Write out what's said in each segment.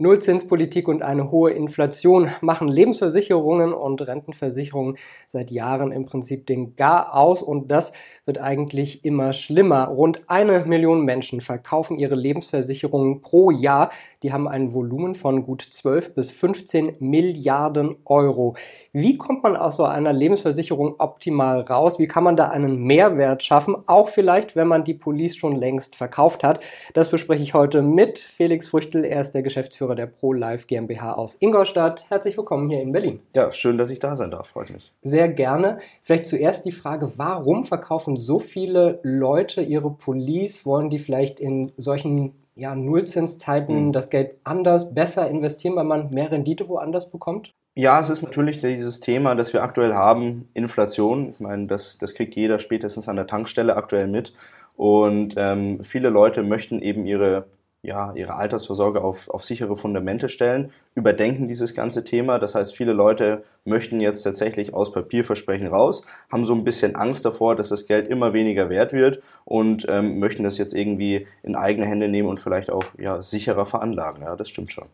Nullzinspolitik und eine hohe Inflation machen Lebensversicherungen und Rentenversicherungen seit Jahren im Prinzip den Gar aus und das wird eigentlich immer schlimmer. Rund eine Million Menschen verkaufen ihre Lebensversicherungen pro Jahr. Die haben ein Volumen von gut 12 bis 15 Milliarden Euro. Wie kommt man aus so einer Lebensversicherung optimal raus? Wie kann man da einen Mehrwert schaffen? Auch vielleicht, wenn man die Police schon längst verkauft hat. Das bespreche ich heute mit Felix Früchtel. Er ist der Geschäftsführer Geschäftsführer der ProLife GmbH aus Ingolstadt. Herzlich willkommen hier in Berlin. Ja, schön, dass ich da sein darf, freut mich. Sehr gerne. Vielleicht zuerst die Frage, warum verkaufen so viele Leute ihre Police? Wollen die vielleicht in solchen ja, Nullzinszeiten mhm. das Geld anders, besser investieren, weil man mehr Rendite woanders bekommt? Ja, es ist natürlich dieses Thema, das wir aktuell haben, Inflation. Ich meine, das, das kriegt jeder spätestens an der Tankstelle aktuell mit. Und ähm, viele Leute möchten eben ihre ja, ihre Altersvorsorge auf, auf sichere Fundamente stellen, überdenken dieses ganze Thema. Das heißt, viele Leute möchten jetzt tatsächlich aus Papierversprechen raus, haben so ein bisschen Angst davor, dass das Geld immer weniger wert wird und ähm, möchten das jetzt irgendwie in eigene Hände nehmen und vielleicht auch ja, sicherer veranlagen. Ja, das stimmt schon.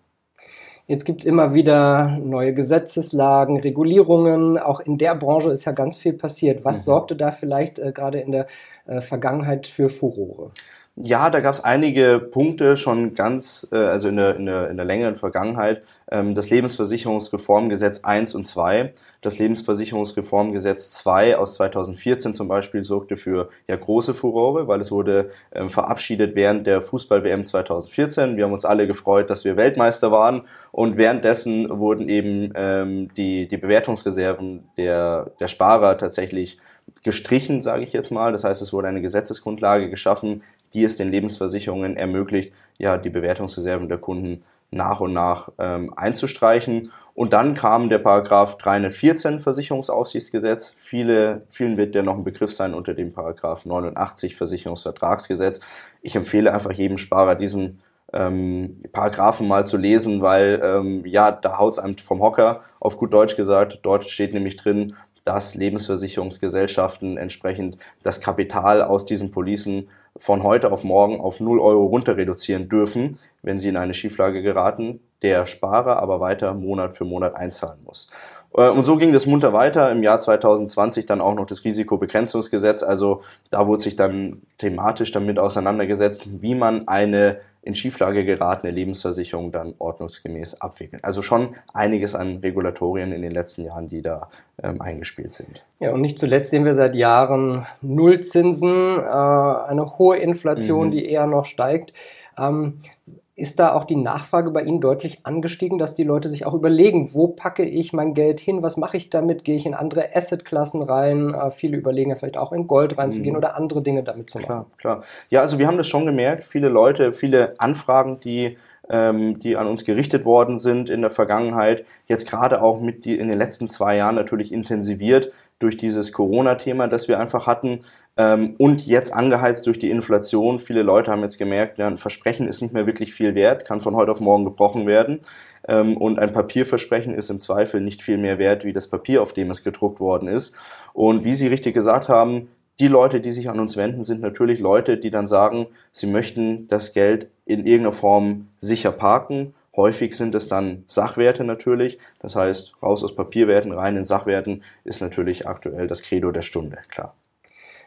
Jetzt gibt es immer wieder neue Gesetzeslagen, Regulierungen. Auch in der Branche ist ja ganz viel passiert. Was mhm. sorgte da vielleicht äh, gerade in der äh, Vergangenheit für Furore? Ja, da gab es einige Punkte schon ganz, äh, also in der, in, der, in der längeren Vergangenheit. Ähm, das Lebensversicherungsreformgesetz 1 und 2. Das Lebensversicherungsreformgesetz 2 aus 2014 zum Beispiel sorgte für ja große Furore, weil es wurde ähm, verabschiedet während der Fußball-WM 2014. Wir haben uns alle gefreut, dass wir Weltmeister waren und währenddessen wurden eben ähm, die, die Bewertungsreserven der, der Sparer tatsächlich gestrichen, sage ich jetzt mal. Das heißt, es wurde eine Gesetzesgrundlage geschaffen, die es den Lebensversicherungen ermöglicht, ja, die Bewertungsreserven der Kunden nach und nach ähm, einzustreichen. Und dann kam der Paragraph 314 Versicherungsaufsichtsgesetz. Viele, vielen wird der noch ein Begriff sein unter dem Paragraph 89 Versicherungsvertragsgesetz. Ich empfehle einfach jedem Sparer diesen ähm, Paragraphen mal zu lesen, weil ähm, ja, da haut's einem vom Hocker, auf gut Deutsch gesagt. Dort steht nämlich drin, dass Lebensversicherungsgesellschaften entsprechend das Kapital aus diesen Policen von heute auf morgen auf 0 Euro runter reduzieren dürfen, wenn sie in eine Schieflage geraten, der Sparer aber weiter Monat für Monat einzahlen muss. Äh, und so ging das munter weiter. Im Jahr 2020 dann auch noch das Risikobegrenzungsgesetz. Also da wurde sich dann thematisch damit auseinandergesetzt, wie man eine in Schieflage geratene Lebensversicherung dann ordnungsgemäß abwickeln. Also schon einiges an Regulatorien in den letzten Jahren, die da ähm, eingespielt sind. Ja, und nicht zuletzt sehen wir seit Jahren Nullzinsen, äh, eine hohe Inflation, mhm. die eher noch steigt. Ähm, ist da auch die Nachfrage bei Ihnen deutlich angestiegen, dass die Leute sich auch überlegen, wo packe ich mein Geld hin, was mache ich damit, gehe ich in andere Assetklassen rein, äh, viele überlegen ja vielleicht auch in Gold reinzugehen mhm. oder andere Dinge damit zu machen. Klar, klar. Ja, also wir haben das schon gemerkt, viele Leute, viele Anfragen, die ähm, die an uns gerichtet worden sind in der Vergangenheit, jetzt gerade auch mit die in den letzten zwei Jahren natürlich intensiviert durch dieses Corona-Thema, das wir einfach hatten, ähm, und jetzt angeheizt durch die Inflation. Viele Leute haben jetzt gemerkt, ja, ein Versprechen ist nicht mehr wirklich viel wert, kann von heute auf morgen gebrochen werden. Ähm, und ein Papierversprechen ist im Zweifel nicht viel mehr wert wie das Papier, auf dem es gedruckt worden ist. Und wie Sie richtig gesagt haben, die Leute, die sich an uns wenden, sind natürlich Leute, die dann sagen, sie möchten das Geld in irgendeiner Form sicher parken. Häufig sind es dann Sachwerte natürlich. Das heißt, raus aus Papierwerten, rein in Sachwerten ist natürlich aktuell das Credo der Stunde, klar.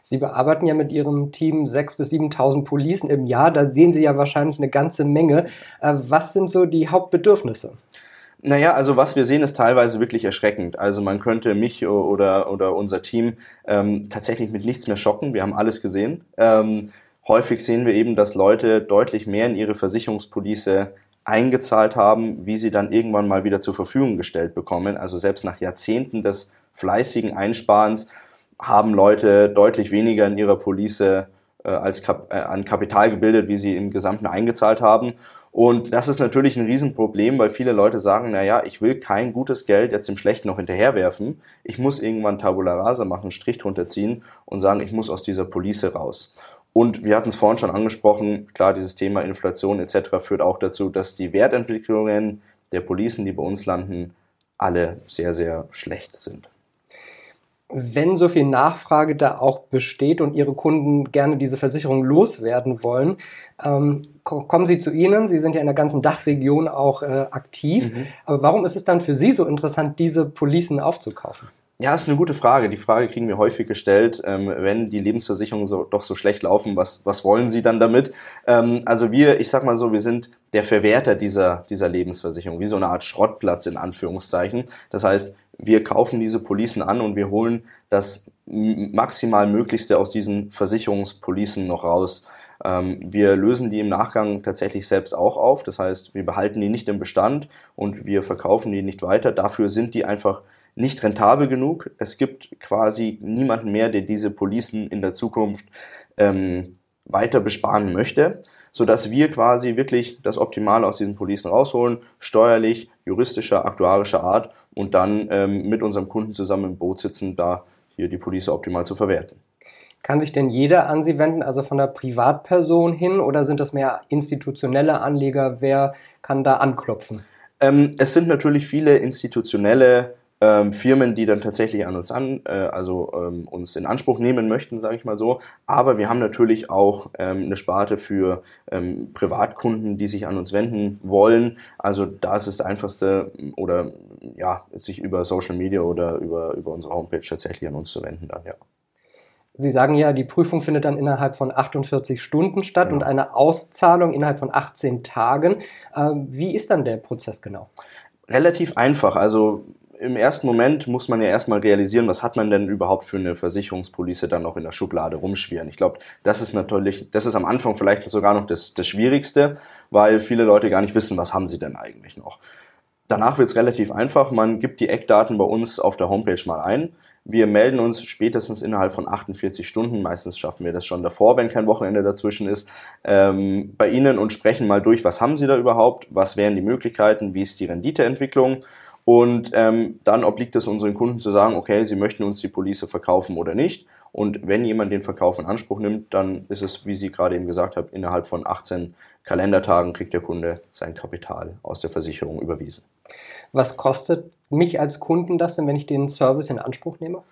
Sie bearbeiten ja mit Ihrem Team 6.000 bis 7.000 Policen im Jahr. Da sehen Sie ja wahrscheinlich eine ganze Menge. Äh, was sind so die Hauptbedürfnisse? Naja, also was wir sehen, ist teilweise wirklich erschreckend. Also man könnte mich oder, oder unser Team ähm, tatsächlich mit nichts mehr schocken. Wir haben alles gesehen. Ähm, häufig sehen wir eben, dass Leute deutlich mehr in ihre Versicherungspolice eingezahlt haben, wie sie dann irgendwann mal wieder zur Verfügung gestellt bekommen. Also selbst nach Jahrzehnten des fleißigen Einsparens haben Leute deutlich weniger in ihrer Police äh, als Kap äh, an Kapital gebildet, wie sie im Gesamten eingezahlt haben. Und das ist natürlich ein Riesenproblem, weil viele Leute sagen, na ja, ich will kein gutes Geld jetzt dem Schlechten noch hinterherwerfen. Ich muss irgendwann Tabula Rasa machen, Strich drunter ziehen und sagen, ich muss aus dieser Police raus. Und wir hatten es vorhin schon angesprochen, klar, dieses Thema Inflation etc. führt auch dazu, dass die Wertentwicklungen der Policen, die bei uns landen, alle sehr, sehr schlecht sind. wenn so viel Nachfrage da auch besteht und Ihre Kunden gerne diese Versicherung loswerden wollen, ähm, kommen Sie zu Ihnen. Sie sind ja in der ganzen Dachregion auch äh, aktiv. Mhm. Aber warum ist es dann für Sie so interessant, diese Policen aufzukaufen? Ja, ist eine gute Frage. Die Frage kriegen wir häufig gestellt, ähm, wenn die Lebensversicherungen so, doch so schlecht laufen, was, was wollen Sie dann damit? Ähm, also wir, ich sag mal so, wir sind der Verwerter dieser, dieser Lebensversicherung, wie so eine Art Schrottplatz in Anführungszeichen. Das heißt, wir kaufen diese Policen an und wir holen das maximal Möglichste aus diesen Versicherungspolicen noch raus. Ähm, wir lösen die im Nachgang tatsächlich selbst auch auf. Das heißt, wir behalten die nicht im Bestand und wir verkaufen die nicht weiter. Dafür sind die einfach nicht rentabel genug. Es gibt quasi niemanden mehr, der diese Policen in der Zukunft ähm, weiter besparen möchte, sodass wir quasi wirklich das Optimale aus diesen Policen rausholen, steuerlich, juristischer, aktuarischer Art und dann ähm, mit unserem Kunden zusammen im Boot sitzen, da hier die Police optimal zu verwerten. Kann sich denn jeder an Sie wenden, also von der Privatperson hin, oder sind das mehr institutionelle Anleger? Wer kann da anklopfen? Ähm, es sind natürlich viele institutionelle ähm, Firmen, die dann tatsächlich an uns an, äh, also ähm, uns in Anspruch nehmen möchten, sage ich mal so. Aber wir haben natürlich auch ähm, eine Sparte für ähm, Privatkunden, die sich an uns wenden wollen. Also da ist es das einfachste oder ja, sich über Social Media oder über, über unsere Homepage tatsächlich an uns zu wenden dann, ja. Sie sagen ja, die Prüfung findet dann innerhalb von 48 Stunden statt ja. und eine Auszahlung innerhalb von 18 Tagen. Ähm, wie ist dann der Prozess genau? Relativ einfach. Also im ersten Moment muss man ja erstmal realisieren, was hat man denn überhaupt für eine Versicherungspolice dann noch in der Schublade rumschwirren. Ich glaube, das ist natürlich, das ist am Anfang vielleicht sogar noch das, das Schwierigste, weil viele Leute gar nicht wissen, was haben sie denn eigentlich noch. Danach wird es relativ einfach. Man gibt die Eckdaten bei uns auf der Homepage mal ein. Wir melden uns spätestens innerhalb von 48 Stunden, meistens schaffen wir das schon davor, wenn kein Wochenende dazwischen ist, ähm, bei Ihnen und sprechen mal durch, was haben Sie da überhaupt, was wären die Möglichkeiten, wie ist die Renditeentwicklung und ähm, dann obliegt es unseren Kunden zu sagen, okay, sie möchten uns die Police verkaufen oder nicht. Und wenn jemand den Verkauf in Anspruch nimmt, dann ist es, wie Sie gerade eben gesagt haben, innerhalb von 18 Kalendertagen kriegt der Kunde sein Kapital aus der Versicherung überwiesen. Was kostet mich als Kunden das denn, wenn ich den Service in Anspruch nehme?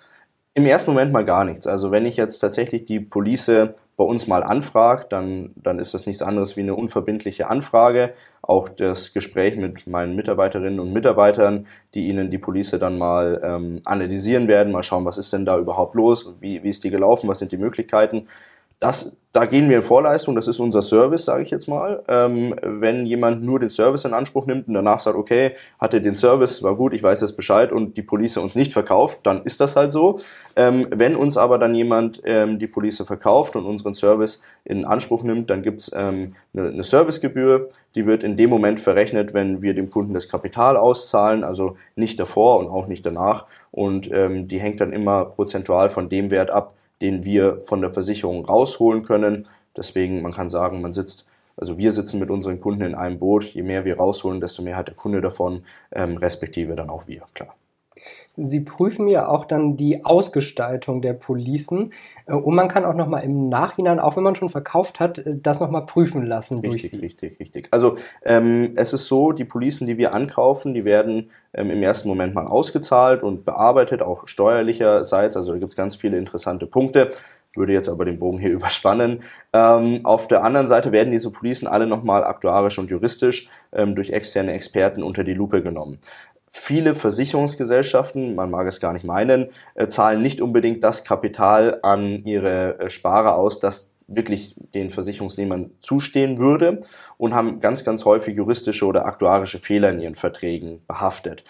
Im ersten Moment mal gar nichts. Also wenn ich jetzt tatsächlich die Police bei uns mal anfragt, dann, dann ist das nichts anderes wie eine unverbindliche Anfrage. Auch das Gespräch mit meinen Mitarbeiterinnen und Mitarbeitern, die Ihnen die Police dann mal ähm, analysieren werden, mal schauen, was ist denn da überhaupt los, wie, wie ist die gelaufen, was sind die Möglichkeiten. Das, da gehen wir in Vorleistung, das ist unser Service, sage ich jetzt mal. Ähm, wenn jemand nur den Service in Anspruch nimmt und danach sagt, okay, hatte den Service, war gut, ich weiß jetzt Bescheid und die Police uns nicht verkauft, dann ist das halt so. Ähm, wenn uns aber dann jemand ähm, die Police verkauft und unseren Service in Anspruch nimmt, dann gibt's ähm, eine, eine Servicegebühr, die wird in dem Moment verrechnet, wenn wir dem Kunden das Kapital auszahlen, also nicht davor und auch nicht danach. Und ähm, die hängt dann immer prozentual von dem Wert ab, den wir von der Versicherung rausholen können. Deswegen, man kann sagen, man sitzt, also wir sitzen mit unseren Kunden in einem Boot. Je mehr wir rausholen, desto mehr hat der Kunde davon, ähm, respektive dann auch wir, klar. Sie prüfen ja auch dann die Ausgestaltung der Policen äh, und man kann auch nochmal im Nachhinein, auch wenn man schon verkauft hat, äh, das nochmal prüfen lassen richtig, durch Sie. Richtig, richtig. Also ähm, es ist so, die Policen, die wir ankaufen, die werden ähm, im ersten Moment mal ausgezahlt und bearbeitet, auch steuerlicherseits. Also da gibt es ganz viele interessante Punkte würde jetzt aber den Bogen hier überspannen. Ähm, auf der anderen Seite werden diese Policen alle nochmal aktuarisch und juristisch ähm, durch externe Experten unter die Lupe genommen. Viele Versicherungsgesellschaften, man mag es gar nicht meinen, äh, zahlen nicht unbedingt das Kapital an ihre äh, Sparer aus, das wirklich den Versicherungsnehmern zustehen würde und haben ganz, ganz häufig juristische oder aktuarische Fehler in ihren Verträgen behaftet.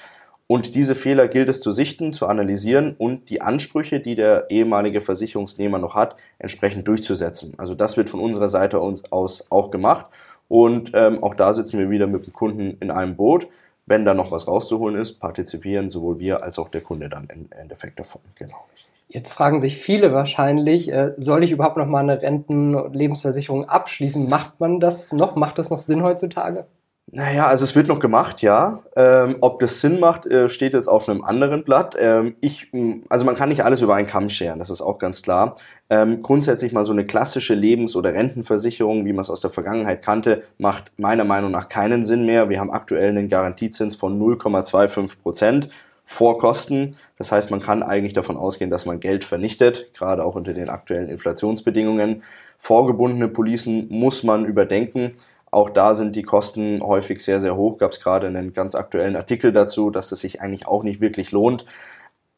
Und diese Fehler gilt es zu sichten, zu analysieren und die Ansprüche, die der ehemalige Versicherungsnehmer noch hat, entsprechend durchzusetzen. Also das wird von unserer Seite aus auch gemacht. Und ähm, auch da sitzen wir wieder mit dem Kunden in einem Boot wenn da noch was rauszuholen ist, partizipieren sowohl wir als auch der Kunde dann im Endeffekt davon. Genau. Jetzt fragen sich viele wahrscheinlich, äh, soll ich überhaupt noch mal eine Renten-Lebensversicherung abschließen? Macht man das noch? Macht das noch Sinn heutzutage? Naja, also es wird noch gemacht, ja. Ähm, ob das Sinn macht, äh, steht jetzt auf einem anderen Blatt. Ähm, ich, also man kann nicht alles über einen Kamm scheren, das ist auch ganz klar. Ähm, grundsätzlich mal so eine klassische Lebens- oder Rentenversicherung, wie man es aus der Vergangenheit kannte, macht meiner Meinung nach keinen Sinn mehr. Wir haben aktuell einen Garantiezins von 0,25 Prozent vor Kosten. Das heißt, man kann eigentlich davon ausgehen, dass man Geld vernichtet, gerade auch unter den aktuellen Inflationsbedingungen. Vorgebundene Policen muss man überdenken. Auch da sind die Kosten häufig sehr, sehr hoch. Gab es gerade einen ganz aktuellen Artikel dazu, dass es sich eigentlich auch nicht wirklich lohnt.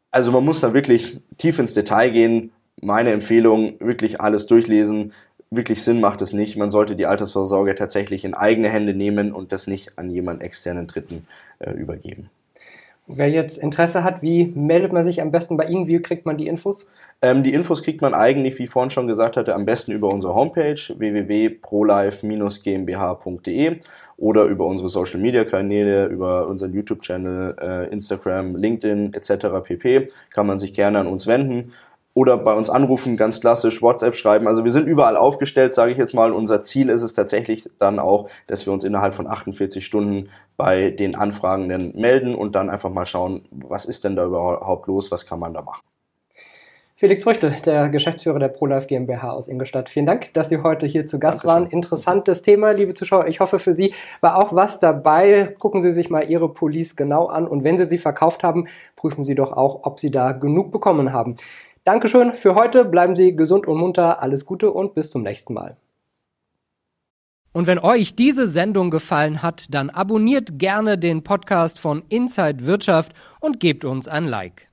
Also man muss da wirklich tief ins Detail gehen. Meine Empfehlung, wirklich alles durchlesen. Wirklich Sinn macht es nicht. Man sollte die Altersvorsorge tatsächlich in eigene Hände nehmen und das nicht an jemand externen Dritten äh, übergeben. Wer jetzt Interesse hat, wie meldet man sich am besten bei Ihnen? Wie kriegt man die Infos? Ähm, die Infos kriegt man eigentlich, wie ich vorhin schon gesagt hatte, am besten über unsere Homepage www.prolife-gmbh.de oder über unsere Social Media Kanäle, über unseren YouTube-Channel, äh, Instagram, LinkedIn etc. pp. Kann man sich gerne an uns wenden oder bei uns anrufen, ganz klassisch WhatsApp schreiben. Also wir sind überall aufgestellt, sage ich jetzt mal. Unser Ziel ist es tatsächlich dann auch, dass wir uns innerhalb von 48 Stunden bei den Anfragenden melden und dann einfach mal schauen, was ist denn da überhaupt los, was kann man da machen. Felix Früchtel, der Geschäftsführer der ProLife GmbH aus Ingolstadt. Vielen Dank, dass Sie heute hier zu Gast Dankeschön. waren. Interessantes Thema, liebe Zuschauer. Ich hoffe, für Sie war auch was dabei. Gucken Sie sich mal Ihre Police genau an und wenn Sie sie verkauft haben, prüfen Sie doch auch, ob Sie da genug bekommen haben. Dankeschön für heute. Bleiben Sie gesund und munter. Alles Gute und bis zum nächsten Mal. Und wenn euch diese Sendung gefallen hat, dann abonniert gerne den Podcast von Inside Wirtschaft und gebt uns ein Like.